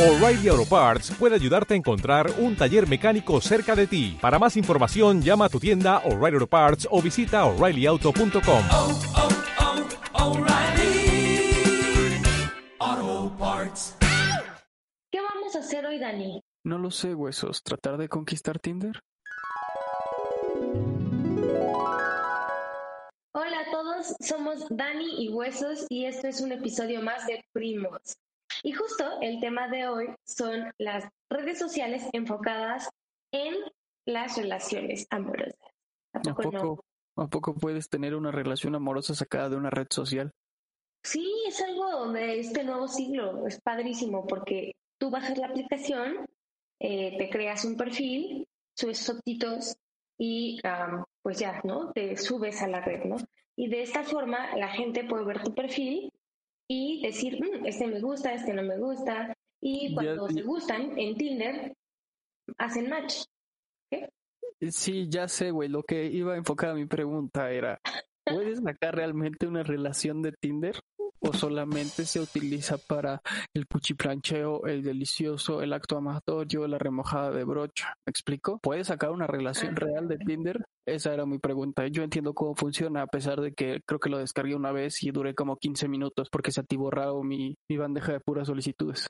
O'Reilly Auto Parts puede ayudarte a encontrar un taller mecánico cerca de ti. Para más información, llama a tu tienda O'Reilly Auto Parts o visita oreillyauto.com. oh, oh, Parts. ¿Qué vamos a hacer hoy, Dani? No lo sé, huesos. ¿Tratar de conquistar Tinder? Hola a todos, somos Dani y Huesos y esto es un episodio más de Primos. Y justo el tema de hoy son las redes sociales enfocadas en las relaciones amorosas. ¿A ¿A poco no? ¿A poco puedes tener una relación amorosa sacada de una red social? Sí, es algo de este nuevo siglo, es padrísimo porque tú bajas la aplicación, eh, te creas un perfil, subes fotitos y pues ya, ¿no? Te subes a la red, ¿no? Y de esta forma la gente puede ver tu perfil y decir, "Mm, este me gusta, este no me gusta. Y cuando ya- se gustan en Tinder, hacen match. Eh, Sí, ya sé, güey. Lo que iba a enfocar a mi pregunta era, ¿puedes sacar realmente una relación de Tinder? ¿O solamente se utiliza para el cuchiplancheo, el delicioso, el acto amatorio, la remojada de brocha? ¿Me explico? ¿Puedes sacar una relación real de Tinder? Esa era mi pregunta. Yo entiendo cómo funciona, a pesar de que creo que lo descargué una vez y duré como 15 minutos porque se atiborraba mi, mi bandeja de puras solicitudes.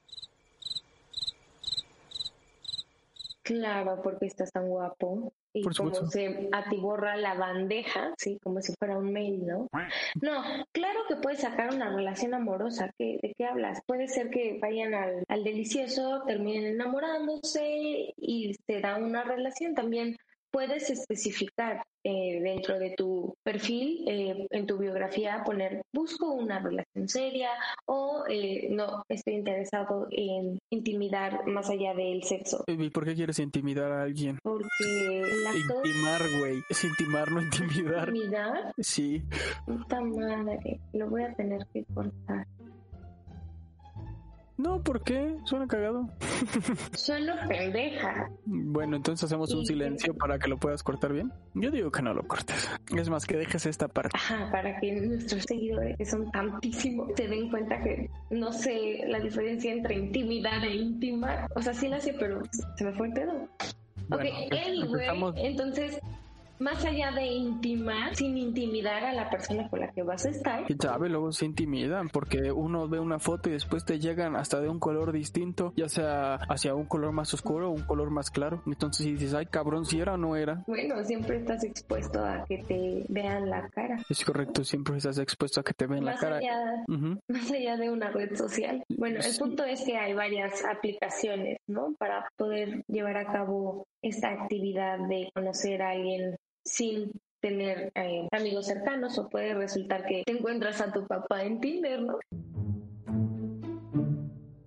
Claro, porque estás tan guapo. Y Por como se atiborra la bandeja, sí, como si fuera un mail, ¿no? No, claro que puedes sacar una relación amorosa. ¿Qué, ¿De qué hablas? Puede ser que vayan al, al delicioso, terminen enamorándose y se da una relación. También puedes especificar eh, dentro de tu perfil, eh, en tu biografía, poner busco una relación seria o eh, no estoy interesado en intimidar más allá del sexo. ¿Y por qué quieres intimidar a alguien? Porque de Intimar, güey. Es intimar, no intimidar. intimidar, Sí. puta madre, lo voy a tener que cortar. No, ¿por qué? Suena cagado. Sueno pendeja. Bueno, entonces hacemos un silencio para que lo puedas cortar bien. Yo digo que no lo cortes. Es más, que dejes esta parte. Ajá, para que nuestros seguidores, que son tantísimos, se den cuenta que no sé la diferencia entre intimidar e intimar. O sea, sí la sé, pero se me fue el pedo. Bueno, ok, pues, anyway, empezamos- entonces, más allá de intimar, sin intimidar a la persona con la que vas a estar, Y sabe, luego se intimidan porque uno ve una foto y después te llegan hasta de un color distinto, ya sea hacia un color más oscuro o un color más claro. Entonces si dices, ay cabrón, si era o no era. bueno, siempre estás expuesto a que te vean la cara. Es correcto, siempre estás expuesto a que te la Más cara. allá más allá de una red social. Bueno, el punto es que hay varias aplicaciones, ¿no? Para poder llevar a cabo esta actividad de conocer a alguien sin tener eh, amigos cercanos o puede resultar que te encuentras a tu papá en Tinder, ¿no?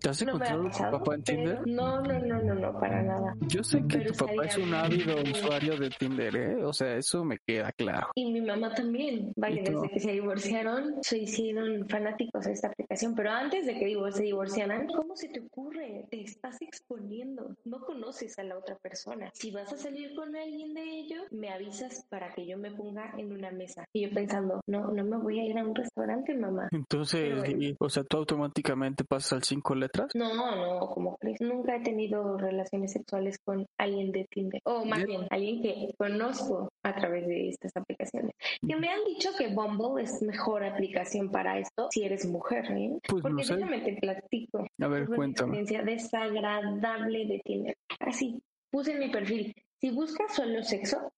¿Te has No encontrado a tu papá en Tinder? No, no, no, no, no, para nada. Yo sé que pero tu papá es un ávido bien. usuario de Tinder, ¿eh? O sea, eso me queda claro. Y mi mamá también, vaya, desde que se divorciaron, se hicieron fanáticos a esta aplicación, pero antes de que divor- se divorciaran, ¿cómo se te ocurre? Te estás exponiendo, no conoces a la otra persona. Si vas a salir con alguien de ellos, me avisas para que yo me ponga en una mesa. Y yo pensando, no, no me voy a ir a un restaurante, mamá. Entonces, Pero- y- o sea, tú automáticamente pasas al cinco letras. No, no, como crees. Nunca he tenido relaciones sexuales con alguien de Tinder. O más bien, alguien que conozco a través de estas aplicaciones. Que me han dicho que Bumble es mejor aplicación para esto si eres mujer, ¿eh? Pues Porque no sé. déjame te platico. A ver, una cuéntame. experiencia desagradable de Tinder. Así, puse en mi perfil. Si buscas solo sexo,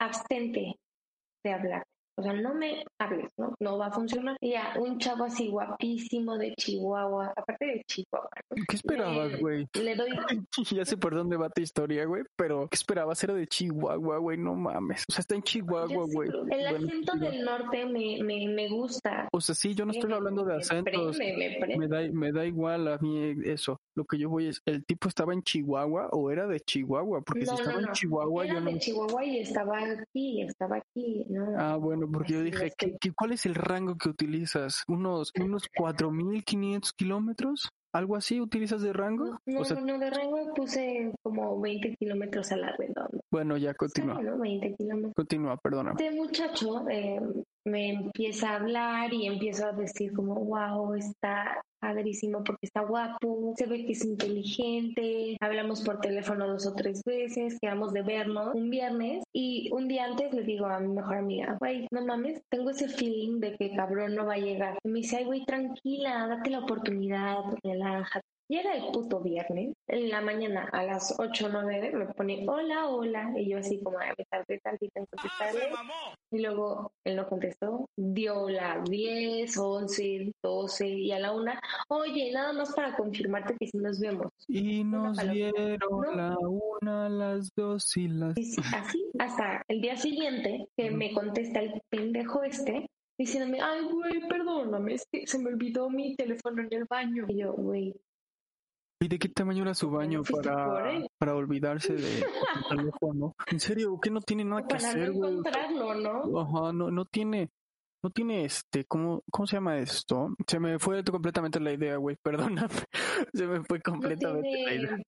abstente de hablar. O sea, no me hables, ¿no? No va a funcionar. Y ya, un chavo así guapísimo de Chihuahua, aparte de Chihuahua, ¿no? ¿Qué esperabas, güey? Le doy Ya sé por dónde va tu historia, güey, pero ¿qué esperabas? Era de Chihuahua, güey, no mames. O sea, está en Chihuahua, güey. el acento del norte me, me, me gusta. O sea, sí, yo no estoy Me- hablando de acentos. prende, me prende. Me da, me da igual a mí eso. Lo que yo voy es, ¿el tipo estaba en Chihuahua o era de Chihuahua? Porque si No, estaba no, en. Chihuahua, Era yo no... de Chihuahua y estaba aquí, estaba aquí. No, Ah, bueno, porque yo dije, ¿qué, cuál es el rango que utilizas? ¿Unos, unos 4.500 kilómetros? ¿Algo así utilizas de rango? no, o sea, no, de rango puse como 20 kilómetros a la redonda. bueno, ya continúa. Sí, ¿no? 20 kilómetros. Continúa, perdóname. Este muchacho eh, me empieza a hablar y empiezo a decir como, wow, está padrísimo porque está guapo, se ve que es inteligente, hablamos por teléfono dos o tres veces, quedamos de vernos un viernes y un día antes le digo a mi mejor amiga, güey, no mames, tengo ese feeling de que cabrón no va a llegar. Y me dice, ay, güey, tranquila, date la oportunidad, relájate. Y era el puto viernes. En la mañana a las 8 o 9 me pone hola, hola. Y yo así como, "Ay, me tardé tantito en contestarle. Y luego él no contestó. Dio las 10, 11, 12 y a la una. Oye, nada más para confirmarte que si nos vemos. Y nos dieron No. la una, las dos y las... Y sí, así hasta el día siguiente que me contesta el pendejo este diciéndome, ay, güey, perdóname, es que se me olvidó mi teléfono en el baño. Y yo, güey, ¿Y de qué tamaño era su baño para, para olvidarse de su teléfono? En serio, que no tiene nada que para no hacer, güey. encontrarlo, ¿no? Ajá, no, no tiene, no tiene este, ¿cómo, cómo se llama esto? Se me fue completamente la idea, güey, perdóname. Se me fue No completamente la idea.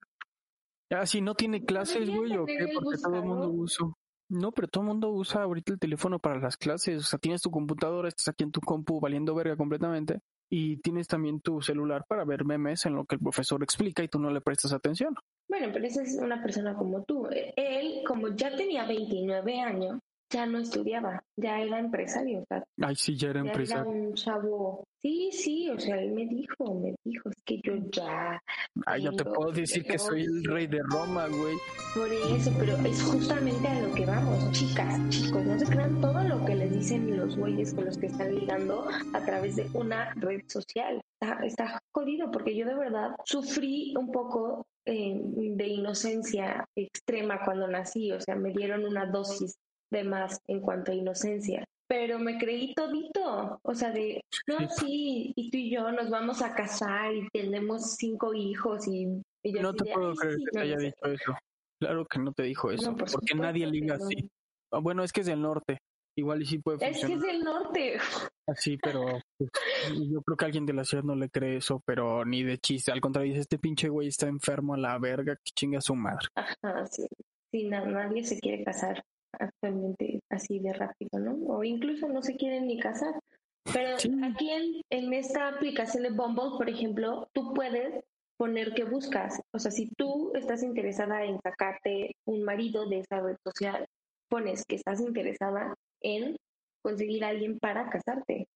Ah, sí, no tiene clases, güey, o qué, porque todo el mundo usa. No, pero todo el mundo usa ahorita el teléfono para las clases. O sea, tienes tu computadora, estás aquí en tu compu valiendo verga completamente. Y tienes también tu celular para ver memes en lo que el profesor explica y tú no le prestas atención. Bueno, pero esa es una persona como tú. Él, como ya tenía 29 años, ya no estudiaba, ya era empresario, o sea, Ay, sí, ya era ya era empresario. un chavo. Sí, sí, o sea, él me dijo, me dijo, es que yo ya, Ay, yo te puedo decir que soy el rey de Roma, güey. por eso, pero es justamente a lo que vamos, chicas, chicos, no se crean todo lo que les dicen los güeyes con los que están ligando a través de una red social. Está, está jodido porque yo de verdad sufrí un poco eh, de inocencia extrema cuando nací, o sea, me dieron una dosis de más en cuanto a inocencia. Pero me creí todito, o sea, de, no, sí, y tú y yo nos vamos a casar y tenemos cinco hijos y, y yo No te de, puedo "Ay, creer sí, que te haya no sé". dicho eso. Claro que no te dijo eso, No, por porque nadie liga no. así. Ah, Bueno, es que es del norte. Igual y sí puede Es que funcionar es del norte. así, pero pues, yo creo que alguien de la ciudad no le cree eso, pero ni de chiste. Al contrario, dice, este pinche güey está enfermo a la verga, que chinga su madre. Ajá, sí. Sí, na- nadie se quiere casar actualmente así de rápido, ¿no? O incluso no se quieren ni casar. Pero Sí. aquí en, en esta aplicación de Bumble, por ejemplo, tú puedes poner que buscas. O sea, si tú estás interesada en sacarte un marido de esa red social, pones que estás interesada en conseguir a alguien para casarte.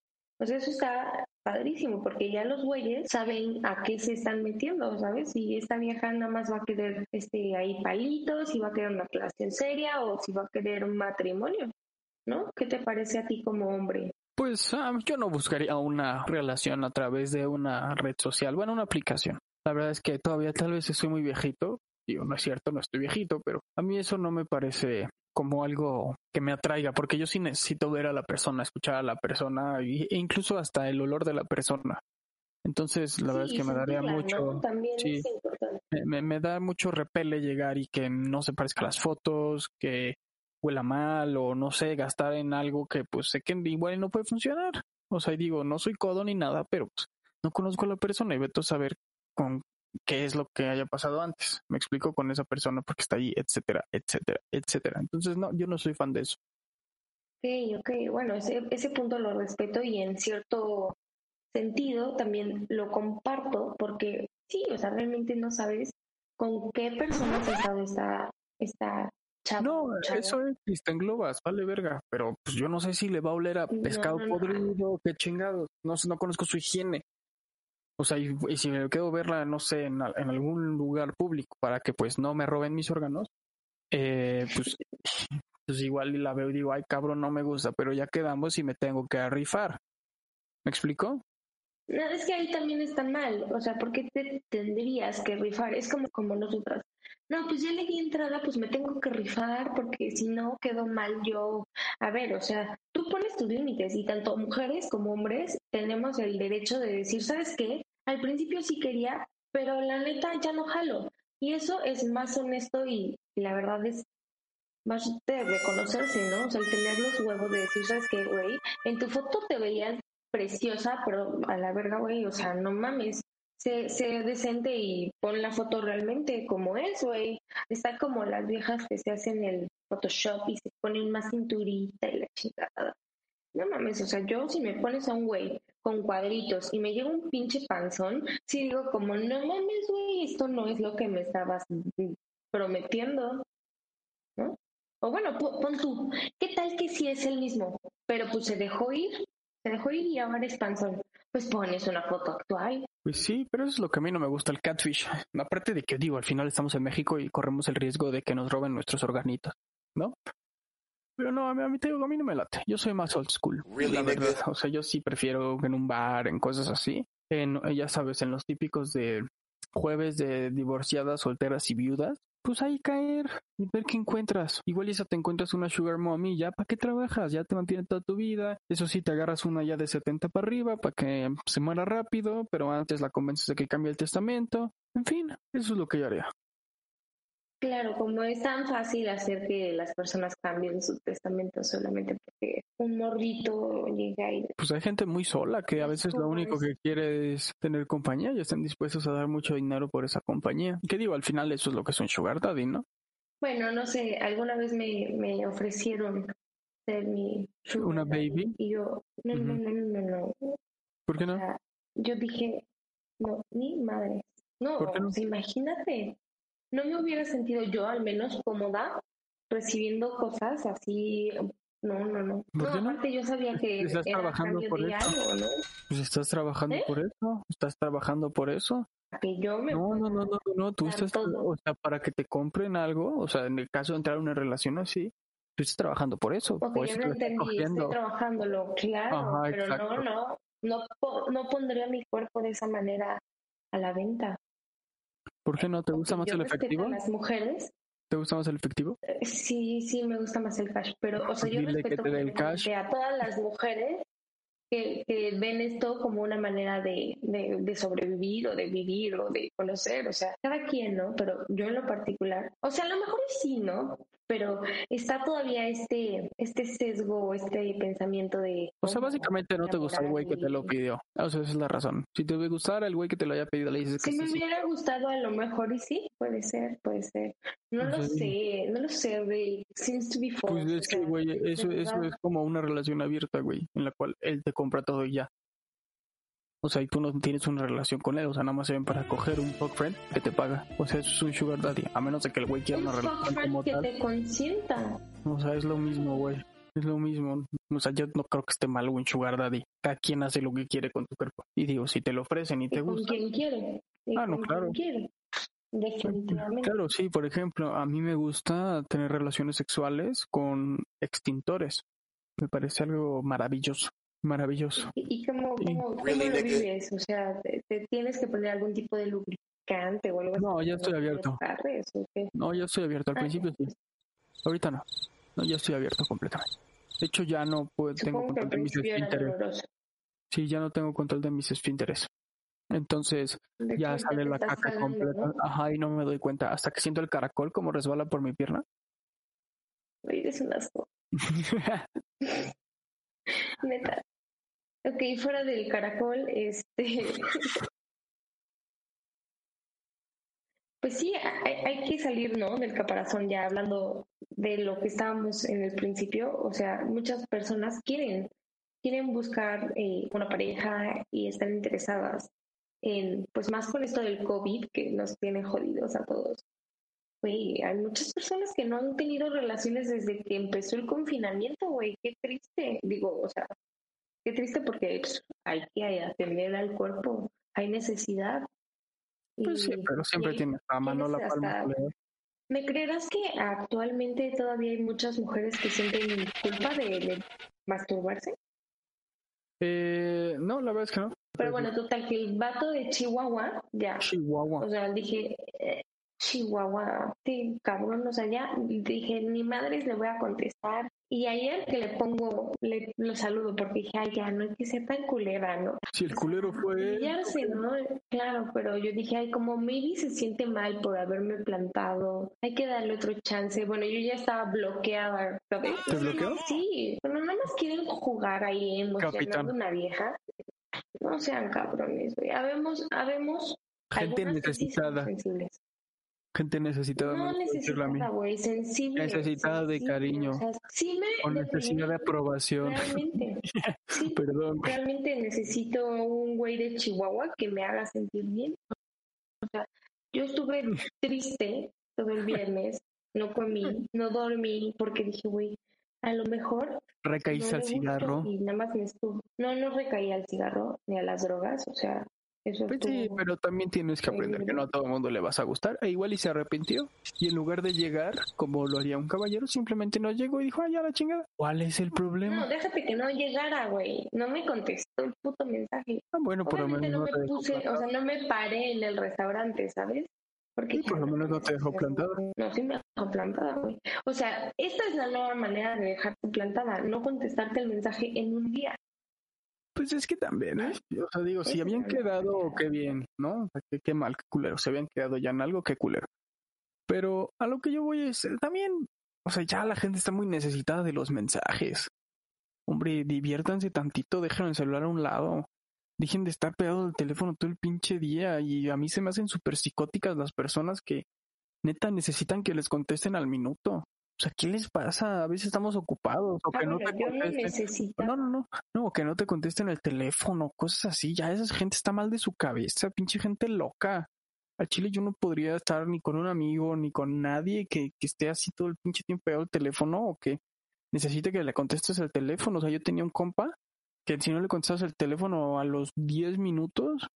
Sea, eso está padrísimo, porque ya los güeyes saben a qué se están metiendo, ¿sabes? Si esta vieja nada más va a querer este ahí palitos, si va a querer una relación seria o si va a querer un matrimonio, ¿no? ¿Qué te parece a ti como hombre? Pues yo no buscaría una relación a través de una red social, bueno, una aplicación. La verdad es que todavía tal vez estoy muy viejito. Digo, no es cierto, no estoy viejito, pero a mí eso no me parece como algo que me atraiga, porque yo sí necesito ver a la persona, escuchar a la persona e incluso hasta el olor de la persona. Entonces, la verdad es que me daría mucho, ¿no? También sí. es importante. me, da mucho repele llegar y que no se parezca a las fotos, que huela mal o no sé, gastar en algo que pues sé que igual no puede funcionar. O sea, y digo, no soy codo ni nada, pero pues no conozco a la persona y veto a saber con qué es lo que haya pasado antes. Me explico con esa persona porque está allí, etcétera, etcétera, etcétera. Entonces, no, yo no soy fan de eso. Ok, ok, bueno, ese, ese punto lo respeto y en cierto sentido también lo comparto porque sí, o sea, realmente no sabes con qué personas ha estado esta, esta chava. No, chavo. eso es, está en globas, vale verga, pero pues yo no sé si le va a oler a pescado no, no. podrido, qué chingados, no no conozco su higiene. O sea, y, si me quedo verla, no sé, en, al- en algún lugar público para que pues no me roben mis órganos, eh, pues, pues igual la veo y digo, ay cabrón, no me gusta, pero ya quedamos y me tengo que rifar. ¿Me explico? No, es que ahí también está mal, o sea, ¿por qué te tendrías que rifar? Es como, como nosotras. No, pues ya le di entrada, pues me tengo que rifar porque si no quedo mal yo. A ver, o sea, tú pones tus límites y tanto mujeres como hombres tenemos el derecho de decir, ¿sabes qué? Al principio sí quería, pero la neta ya no jalo. Y eso es más honesto y la verdad es más de reconocerse, ¿no? O sea, el tener los huevos de decir, ¿sabes qué, güey? En tu foto te veías preciosa, pero a la verga, güey, o sea, no mames. Sé, sé decente y pon la foto realmente como es, güey. Está como las viejas que se hacen el Photoshop y se ponen más cinturita y la chingada. No mames, o sea, yo si me pones a un güey con cuadritos y me llega un pinche panzón, sí digo como, no mames, güey, esto no es lo que me estabas prometiendo, ¿no? O bueno, po- pon tú, ¿qué tal que sí es el mismo? Pero pues se dejó ir, se dejó ir y ahora es panzón. Pues pones una foto actual. Pues sí, pero eso es lo que a mí no me gusta el catfish. Aparte de que digo, al final estamos en México y corremos el riesgo de que nos roben nuestros organitos, ¿no? Pero no, a mí, a mí te digo, a mí no me late. Yo soy más old school. Really, la verdad. O sea, yo sí prefiero en un bar, en cosas así. En, ya sabes, en los típicos de jueves de divorciadas, solteras y viudas. Pues ahí caer y ver qué encuentras. Igual esa te encuentras una sugar mommy, ya para qué trabajas, ya te mantiene toda tu vida. Eso sí, te agarras una ya de 70 para arriba para que se muera rápido, pero antes la convences de que cambie el testamento. En fin, eso es lo que yo haría. Claro, como es tan fácil hacer que las personas cambien su testamento solamente porque un morrito llega y Pues hay gente muy sola que a veces lo ¿Cómo único es? que quiere es tener compañía y están dispuestos a dar mucho dinero por esa compañía. Que digo, al final eso es lo que es un sugar daddy, ¿no? Bueno, no sé, alguna vez me, me ofrecieron ser mi sugar Una daddy, baby. Y yo, no, Ujú. no, no, no, no. ¿Por qué O no? sea, yo dije, no, ni madre. No, ¿Por qué no? sea, imagínate. No me hubiera sentido yo al menos cómoda recibiendo cosas así. No, no, no. ¿Por No, aparte yo sabía que Estás era trabajando por eso. algo, ¿no? Pues estás trabajando ¿Eh? por eso, estás trabajando por eso. Que yo me No, no, no, no, no, tú estás, todo. o sea, para que te compren algo, o sea, en el caso de entrar a una relación así, tú estás trabajando por eso, Porque por yo eso no entendí, estoy trabajándolo, claro, Ajá, pero exacto. no, no, no, no pondría mi cuerpo de esa manera a la venta. ¿Por qué no? ¿Te gusta más el efectivo? a las mujeres, ¿Te gusta más el efectivo? eh, sí, sí, me gusta más el cash, pero, o sea, yo Dile que respeto te dé el completamente cash. a todas las mujeres que, que ven esto como una manera de, de, de sobrevivir o de vivir o de conocer, o sea, cada quien, ¿no? Pero yo en lo particular, o sea, a lo mejor sí, ¿no? Pero está todavía este, este sesgo, este pensamiento de... O sea, básicamente no te gusta el güey que te lo pidió. O sea, esa es la razón. Si te gustara el güey que te lo haya pedido, le dices que Si me sí, sí. hubiera gustado a lo mejor y sí, puede ser, puede ser. No lo Pues, sé, no lo sé, güey. Seems to be false. Pues es que, güey, eso, eso es como una relación abierta, güey, en la cual él te compra todo y ya. O sea, y tú no tienes una relación con él, o sea, nada más se ven para coger un fuck friend que te paga. O sea, eso es un sugar daddy, a menos de que el güey quiera Un una relación como que tal. te consienta. O sea, es lo mismo, güey. Es lo mismo. O sea, yo no creo que esté mal un sugar daddy. Cada quien hace lo que quiere con tu cuerpo. Y digo, si te lo ofrecen y Y te con gusta. quien quiere. Y Ah, no, con claro. quien quiere. Definitivamente. Claro, sí, por ejemplo, a mí me gusta tener relaciones sexuales con extintores. Me parece algo maravilloso, maravilloso. ¿Y, y cómo, cómo, cómo lo vives? O sea, ¿te, te tienes que poner algún tipo de lubricante o algo así? No, ya ¿No estoy abierto. o qué? No, ya estoy abierto. Al Ah, principio sí. Ahorita no. No, ya estoy abierto completamente. De hecho, ya no puedo, tengo control de mis esfínteres. Sí, ya no tengo control de mis esfínteres. Entonces, De ya sale la caca cagando, completa. ¿no? Ajá, y no me doy cuenta. Hasta que siento el caracol como resbala por mi pierna. Güey, Eres un asco. Neta. Ok, fuera del caracol, este. Pues sí, hay, hay que salir, ¿no? Del caparazón, ya hablando de lo que estábamos en el principio. O sea, muchas personas quieren, quieren buscar eh, una pareja y están interesadas en, pues más con esto del COVID que nos tiene jodidos a todos. Güey, hay muchas personas que no han tenido relaciones desde que empezó el confinamiento, güey, qué triste. Digo, o sea, qué triste porque hay que atender al cuerpo, hay necesidad. Pues sí, pero siempre y tienes la mano la palma. ¿Me creerás que actualmente todavía hay muchas mujeres que sienten culpa de, de masturbarse? Eh, no, la verdad es que no. Pero bueno, total, que el vato de Chihuahua, ya, Chihuahua. o sea, dije, eh, Chihuahua, sí, cabrón, o sea, ya dije, ni madres le voy a contestar. Y ayer que le pongo, le lo saludo porque dije, ay, ya, no hay que ser tan culera, ¿no? Si el culero fue él, Ya sé, ¿no? Claro, pero yo dije, ay, como maybe se siente mal por haberme plantado, hay que darle otro chance. Bueno, yo ya estaba bloqueada, ¿sabes? ¿Te bloqueó? Sí, bueno, nada más quieren jugar ahí emocionando a una vieja. No sean cabrones, güey. Habemos, habemos gente necesitada. sensibles. Gente necesitada. No mí. necesitada, güey, sensible. Necesitada de cariño. O sea, sí me... Con necesidad de aprobación. Realmente. Sí, Perdón. realmente necesito un güey de Chihuahua que me haga sentir bien. O sea, yo estuve triste todo el viernes, no comí, no dormí, porque dije, güey, a lo mejor Recaíste no al cigarro. y nada más me estuvo. No, no recaí al cigarro ni a las drogas, o sea, eso Pues sí, pero también tienes que aprender que no a todo el mundo le vas a gustar. E igual y se arrepintió. Y en lugar de llegar, como lo haría un caballero, simplemente no llegó y dijo, ay, ya la chingada. ¿Cuál es el No, problema? déjate que no llegara, güey. No me contestó el puto mensaje. Ah, bueno, por lo menos no no me puse, o sea, no me paré en el restaurante, ¿sabes? Porque Sí, por lo menos no te dejó plantada. No, sí me dejó plantada, güey. O sea, esta es la nueva manera de dejarte plantada, no contestarte el mensaje en un día. Pues es que también, ¿eh? o sea, digo, si Ese habían quedado, qué bien, ¿no? O sea, qué, qué mal, qué culero. Se habían quedado ya en algo, qué culero. Pero a lo que yo voy es, eh, también, o sea, ya la gente está muy necesitada de los mensajes. Hombre, diviértanse tantito, dejen el celular a un lado. Dejen de estar pegado al teléfono todo el pinche día. Y a mí se me hacen súper psicóticas las personas que neta necesitan que les contesten al minuto. O sea, ¿qué les pasa? A veces estamos ocupados o que no te contesten. No, no, no, no, que no te contesten el teléfono, cosas así, ya esa gente está mal de su cabeza, pinche gente loca. Al chile yo no podría estar ni con un amigo, ni con nadie que, que esté así todo el pinche tiempo pegado al teléfono o que necesite que le contestes el teléfono. O sea, yo tenía un compa que si no le contestas el teléfono a los 10 minutos,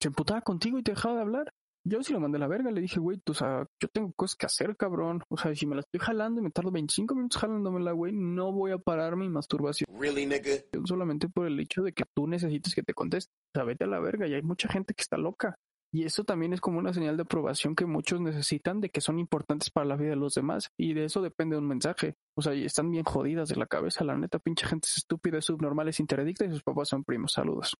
se emputaba contigo y te dejaba de hablar. Yo sí lo mandé a la verga, le dije, güey, o sea, yo tengo cosas que hacer, cabrón. O sea, si me la estoy jalando y me tardo 25 minutos jalándomela, güey, no voy a parar mi masturbación Really, nigga? solamente por el hecho de que tú necesites que te conteste. O sea, vete a la verga y hay mucha gente que está loca. Y eso también es como una señal de aprobación que muchos necesitan de que son importantes para la vida de los demás. Y de eso depende un mensaje. O sea, y están bien jodidas de la cabeza. La neta, pinche gente es estúpida, es subnormal, es interdicta y sus papás son primos. Saludos.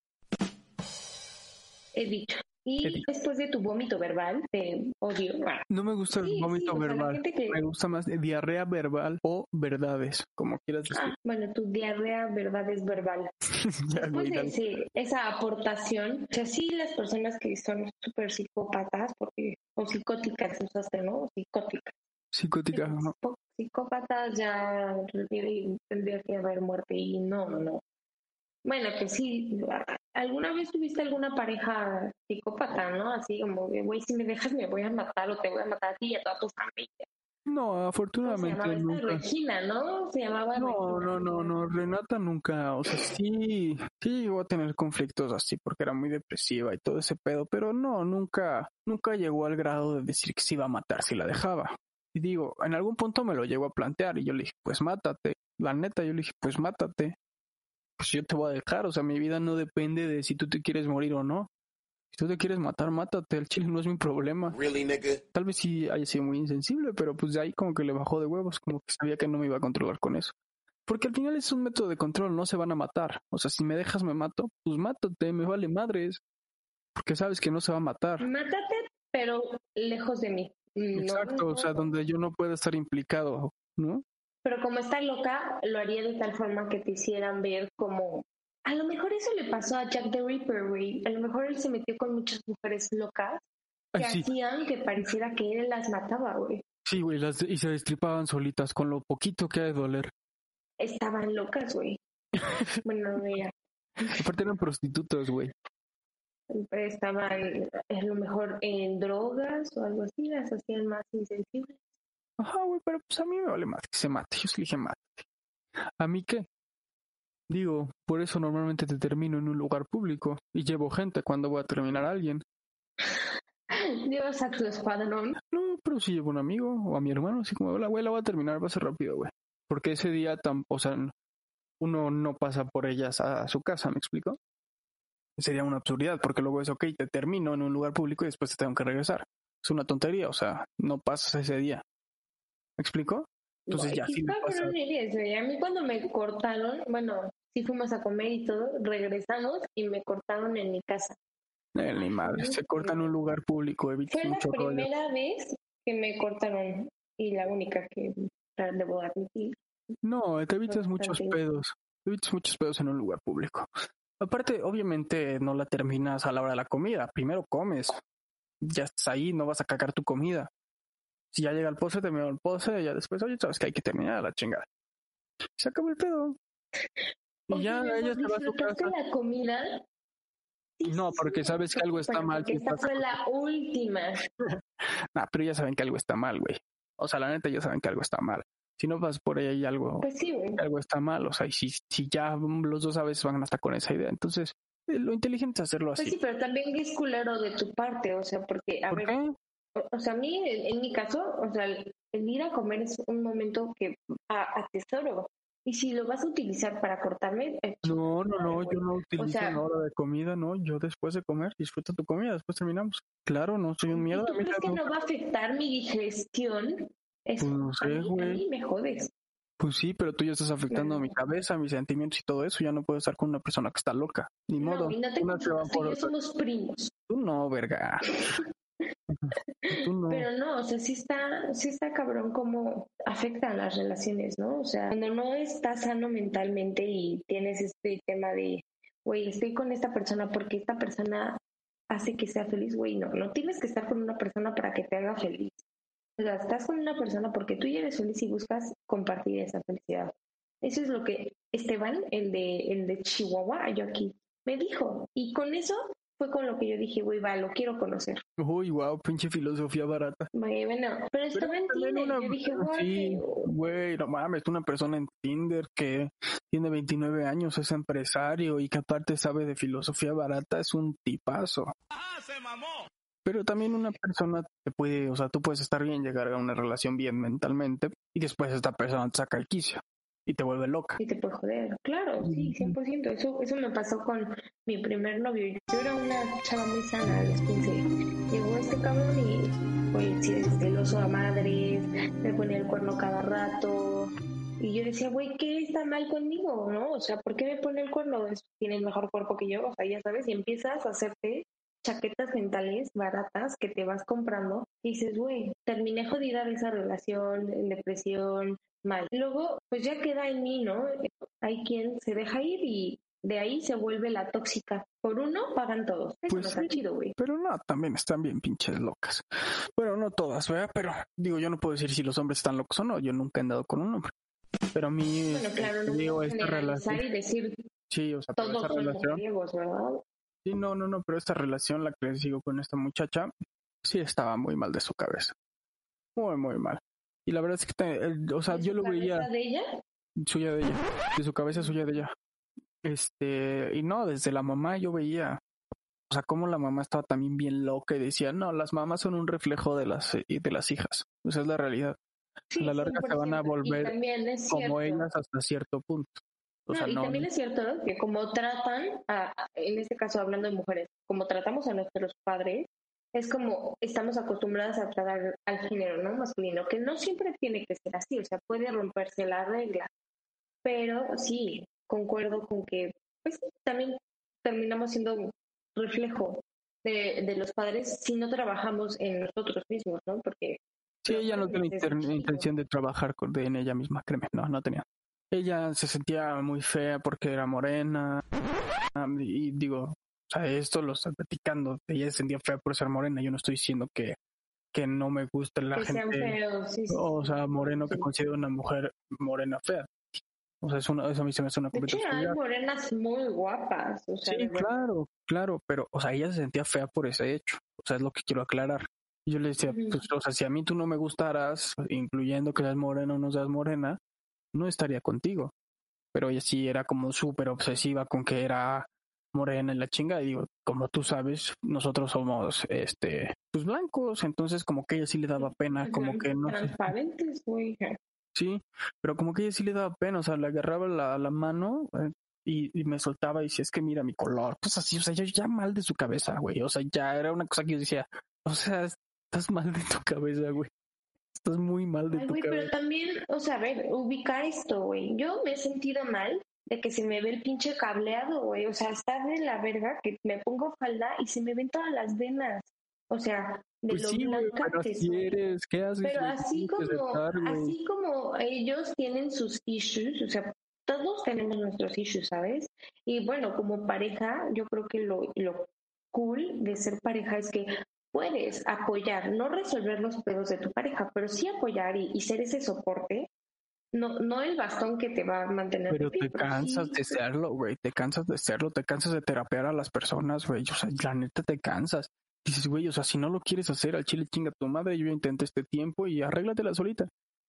He dicho. Y después de tu vómito verbal, te odio. Ah, No me gusta el Sí, vómito sí, sea, verbal. que- Me gusta más diarrea verbal o verdades, como quieras decir. ah, bueno, tu diarrea verdad es verbal. Después de ese- esa aportación, o sea, sí las personas que son súper psicópatas, porque, o psicóticas usaste, ¿no? Psicóticas. Psicótica, ¿no? Psicópatas ya tendría que haber muerte y no, no, no. Bueno, que sí, ¿alguna vez tuviste alguna pareja psicópata, no? Así como, güey, si me dejas me voy a matar o te voy a matar a ti y a toda tu familia. No, ¿Cómo se afortunadamente llamaba nunca. Regina, ¿no? Se llamaba No, Regina. no, no, no, Renata nunca, o sea, sí, sí llegó a tener conflictos así porque era muy depresiva y todo ese pedo, pero no, nunca, nunca llegó al grado de decir que se iba a matar si la dejaba. Y digo, en algún punto me lo llegó a plantear y yo le dije, pues mátate. La neta, yo le dije, pues mátate. Pues yo te voy a dejar, o sea, mi vida no depende de si tú te quieres morir o no. Si tú te quieres matar, mátate, el chile no es mi problema. Really, nigga? Tal vez sí haya sido muy insensible, pero pues de ahí como que le bajó de huevos, como que sabía que no me iba a controlar con eso. Porque al final es un método de control, no se van a matar. O sea, si me dejas me mato, pues mátate, me vale madres. Porque sabes que no se va a matar. Mátate, pero lejos de mí. No, Exacto, no, o sea, donde yo no pueda estar implicado, ¿no? Pero como está loca, lo haría de tal forma que te hicieran ver como... A lo mejor eso le pasó a Jack the Ripper, güey. A lo mejor él se metió con muchas mujeres locas que sí, hacían que pareciera que él las mataba, güey. sí, güey, las, y se destripaban solitas con lo poquito que ha de doler. Estaban locas, güey. bueno, mira, Aparte eran prostitutas, güey. estaban a lo mejor en drogas o algo así, las hacían más insensibles. Ajá, güey, pero pues a mí me vale madre que se mate. Yo sí le dije mátate. ¿A mí qué? Digo, por eso normalmente te termino en un lugar público y llevo gente cuando voy a terminar a alguien. Dios a tu escuadrón. No, pero si llevo un amigo o a mi hermano, así como, la güey, la voy a terminar, va a ser rápido, güey. Porque ese día, tam- o sea, uno no pasa por ellas a su casa, ¿me explico? Sería una absurdidad, porque luego es, ok, te termino en un lugar público y después te tengo que regresar. Es una tontería, o sea, no pasas ese día. ¿Me explico? Entonces Ay, ya sí me pasa. no. A mí cuando me cortaron, bueno, sí fuimos a comer y todo, regresamos y me cortaron en mi casa. Eh, ni madre, se corta en un lugar público, evitas Fue la mucho rollo. primera vez que me cortaron y la única que debo admitir. No, te evitas muchos pedos. Te evitas muchos pedos en un lugar público. Aparte, obviamente no la terminas a la hora de la comida. Primero comes. Ya estás ahí, no vas a cagar tu comida. Si ya llega el postre, terminó el postre, y ya después, oye, sabes que hay que terminar la chingada. Se acabó el pedo. Y Oye, ya mi amor, ella se va a su ¿disfrutaste casa. la comida? Sí, No, porque sabes que algo está mal si esta estás- fue la última. Nah, pero ya saben que algo está mal, güey. O sea, la neta ya saben que algo está mal. Si no vas por ahí y algo, Pues sí, algo está mal, o sea, y si, si ya los dos a veces van hasta con esa idea, entonces eh, lo inteligente es hacerlo Pues así. sí, pero también es culero de tu parte, o sea, porque, a ¿Por ver, qué? O, o sea, a mí, en, en mi caso, o sea, el, el ir a comer es un momento que a- atesoro. Y si lo vas a utilizar para cortarme, eh, No, no, no, yo no utilizo sea- la hora de comida, no, yo después de comer disfruta tu comida, después terminamos. Claro, no soy un ¿y mierda. tú a crees que no- va a afectar mi digestión? Eso, Pues no a, sé, mí, a mí me jodes. Pues sí, pero tú ya estás afectando Claro. mi cabeza, mis sentimientos y todo eso. Ya no puedo estar con una persona que está loca. Ni modo. No, y no te por yo otras. somos primos. Tú no, verga. Pero no, o sea, sí está, sí está cabrón cómo afectan las relaciones, ¿no? O sea, cuando no estás sano mentalmente y tienes este tema de, güey, estoy con esta persona porque esta persona hace que sea feliz, güey, no, no tienes que estar con una persona para que te haga feliz. O sea, estás con una persona porque tú ya eres feliz y buscas compartir esa felicidad. Eso es lo que Esteban, el de, el de Chihuahua, yo aquí, me dijo. Y con eso fue con lo que yo dije, güey, va, lo quiero conocer. Uy, wow, pinche filosofía barata. Güey, bueno, pero estaba en también Tinder. una- Yo dije, güey, Sí, güey, no mames, una persona en Tinder que tiene 29 años, es empresario y que aparte sabe de filosofía barata, es un tipazo. Pero también una persona te puede, o sea, tú puedes estar bien, llegar a una relación bien mentalmente y después esta persona te saca el quicio y te vuelve loca. y te puede joder. Claro, sí, 100%. Eso, eso me pasó con mi primer novio. Yo era una chava muy sana a los 15. Llegó este cabrón y, güey, sí, es celoso a madres, me ponía el cuerno cada rato. Y yo decía, güey, ¿qué está mal conmigo? ¿No? O sea, ¿por qué me pone el cuerno? Es- Tienes mejor cuerpo que yo, o sea, ya sabes, y empiezas a hacerte chaquetas mentales baratas que te vas comprando y dices, güey, terminé jodida de esa relación, en depresión, mal. Luego, pues ya queda en mí, ¿no? Hay quien se deja ir y de ahí se vuelve la tóxica. Por uno pagan todos. Eso Pues no está sí. chido, güey. Pero no, también están bien pinches locas. Bueno, no todas, ¿verdad? Pero digo, yo no puedo decir si los hombres están locos o no. Yo nunca he andado con un hombre. Pero a mí, Bueno, este, claro, no digo, esta relación, y decir sí, o sea, todos esta relación, ¿verdad? sí, no, no, no, pero esta relación, la que les digo con esta muchacha, sí estaba muy mal de su cabeza. Muy, muy mal. Y la verdad es que, o sea, ¿De yo lo veía cabeza de ella? suya de ella, de su cabeza suya de ella. Este, y no, desde la mamá yo veía, o sea, cómo la mamá estaba también bien loca y decía, no, las mamás son un reflejo de las, eh, de las hijas. Esa es la realidad. Sí, la larga se van a 100%. volver Como ellas hasta cierto punto. O No, sea, y no, también es cierto que como tratan, a- en este caso hablando de mujeres, como tratamos a nuestros padres, es como estamos acostumbradas a tratar al género no masculino, que no siempre tiene que ser así, o sea, puede romperse la regla. Pero sí, concuerdo con que pues también terminamos siendo un reflejo de, de los padres si no trabajamos en nosotros mismos, ¿no? Porque Sí, ella no chiquito. intención de trabajar con, de- en ella misma, créeme, no, no tenía. Ella se sentía muy fea porque era morena y digo, sea, esto lo estoy platicando, ella se sentía fea por ser morena, yo no estoy diciendo que, que no me gusta la que gente, feos, sí, sí, o sí. sea, moreno que Sí. considera una mujer morena fea. O sea, es una, eso a mí se me hace una completa hay absurdidad. morenas muy guapas, o sea, Sí, claro, claro, pero, o sea, ella se sentía fea por ese hecho. O sea, es lo que quiero aclarar. Y Yo le decía, pues, o sea, si a mí tú no me gustaras, incluyendo que seas morena o no seas morena, no estaría contigo. Pero ella sí era como súper obsesiva con que era morena en la chinga. Y digo, como tú sabes, nosotros somos, este, pues blancos, entonces como que ella sí le daba pena, como que no. Transparentes, güey. Sí, pero como que ella sí le daba pena, o sea, le agarraba la, la mano eh, y, y me soltaba y decía, es que mira mi color, pues así, o sea, yo ya mal de su cabeza, güey, o sea, ya era una cosa que yo decía, o sea, estás mal de tu cabeza, güey, estás muy mal de Ay, tu güey, pero cabeza. también, o sea, a ver, ubicar esto, güey. Yo me he sentido mal de que se me ve el pinche cableado, güey. O sea, está de la verga que me pongo falda y se me ven todas las venas. O sea, de Pues lo sí, güey, blanca pero que eres, ¿qué haces? Pero así como, así como ellos tienen sus issues, o sea, todos tenemos nuestros issues, ¿sabes? Y bueno, como pareja, yo creo que lo, lo cool de ser pareja es que puedes apoyar, no resolver los pedos de tu pareja, pero sí apoyar y, y ser ese soporte. No, no el bastón que te va a mantener. Pero pie, te cansas sí- de serlo, güey. Te cansas de serlo, te cansas de terapear a las personas, güey. O sea, la neta te cansas. Dices, güey, o sea, si no lo quieres hacer al chile chinga tu madre, yo intenté este tiempo y arréglatela solita.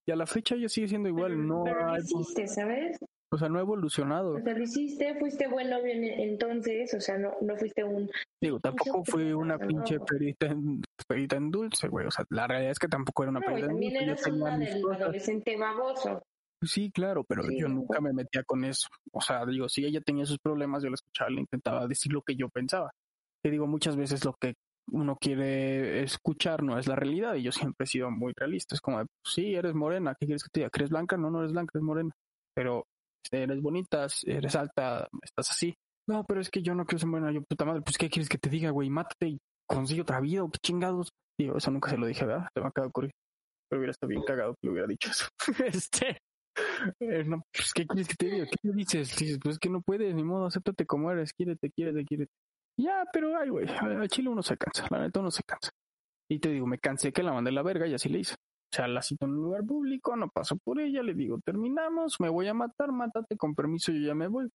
Y a la fecha ella sigue siendo igual, pero- no pero lo hay, hiciste, ¿sabes? o sea, no ha evolucionado. O sea, lo hiciste, fuiste buen novio en- entonces, o sea, no, no fuiste un... Digo, tampoco fui una pinche perita en, perita en dulce, güey. O sea, la realidad es que tampoco era una No, perita en también dulce. Yo eras una del cosas. adolescente baboso. Sí, claro, pero Sí, yo nunca me metía con eso. O sea, digo, si ella tenía sus problemas, yo la escuchaba, le intentaba decir lo que yo pensaba. Te digo, muchas veces lo que uno quiere escuchar no es la realidad y yo siempre he sido muy realista. Es como, de, pues, sí, eres morena, ¿qué quieres que te diga? ¿Que eres blanca? No, no eres blanca, eres morena. Pero este, eres bonita, eres alta, estás así. No, pero es que yo no quiero ser morena. Yo, puta madre, pues, ¿qué quieres que te diga, güey? Mátate y consigue otra vida o qué chingados. Digo, eso nunca se lo dije, ¿verdad? Se me acaba de ocurrir. Pero hubiera estado bien cagado que le hubiera dicho eso. este. Eh, no, pues, ¿qué quieres que te diga? ¿Qué dices? Dices, pues que no puedes, ni modo, acéptate como eres, quiérete, quiérete, quiérete. Ya, pero ay, güey, al chile uno se cansa, la neta uno se cansa. Y te digo, me cansé que la mandé a la verga y así le hice. O sea, la cito en un lugar público, no paso por ella, le digo, terminamos, me voy a matar, mátate, con permiso, yo ya me voy.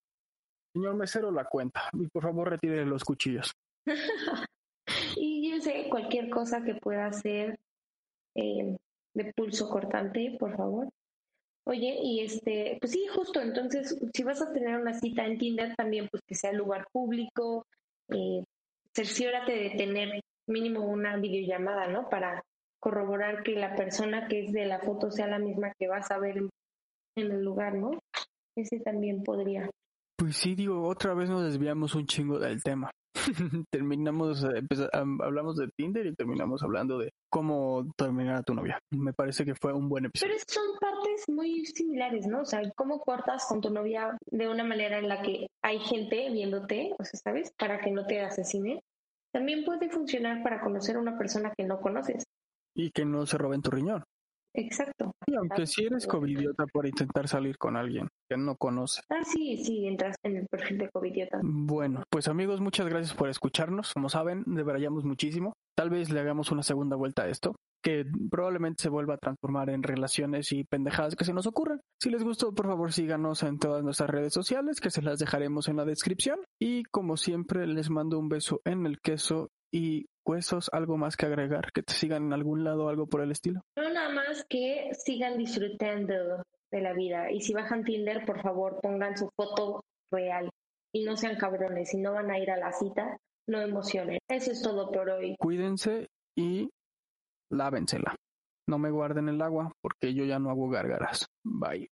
Señor mesero, la cuenta. Y por favor, retire los cuchillos. Y yo sé cualquier cosa que pueda hacer eh, de pulso cortante, por favor. Oye, y este, pues sí, justo, entonces, si vas a tener una cita en Tinder, también pues que sea lugar público, eh, cerciórate de tener mínimo una videollamada, ¿no? Para corroborar que la persona que es de la foto sea la misma que vas a ver en, en el lugar, ¿no? Ese también podría. Pues sí, digo, otra vez nos desviamos un chingo del tema. terminamos, eh, am- hablamos de Tinder y terminamos hablando de cómo terminar a tu novia. Me parece que fue un buen episodio. Pero son partes muy similares, ¿no? O sea, cómo cortas con tu novia de una manera en la que hay gente viéndote, o sea, ¿sabes? Para que no te asesine. También puede funcionar para conocer a una persona que no conoces. Y que no se roben tu riñón. Exacto. Y aunque si eres covidiota por intentar salir con alguien que no conoce. Ah, sí, sí, entras en el perfil de covidiota. Bueno, pues amigos, muchas gracias por escucharnos. Como saben, debrayamos muchísimo. Tal vez le hagamos una segunda vuelta a esto, que probablemente se vuelva a transformar en relaciones y pendejadas que se nos ocurran. Si les gustó, por favor síganos en todas nuestras redes sociales, que se las dejaremos en la descripción. Y como siempre, les mando un beso en el queso y huesos, algo más que agregar, que te sigan en algún lado, algo por el estilo. No nada más que sigan disfrutando de la vida. Y si bajan Tinder, por favor, pongan su foto real. Y no sean cabrones. Si no van a ir a la cita, no emocionen. Eso es todo por hoy. Cuídense y lávensela. No me guarden el agua porque yo ya no hago gárgaras. Bye.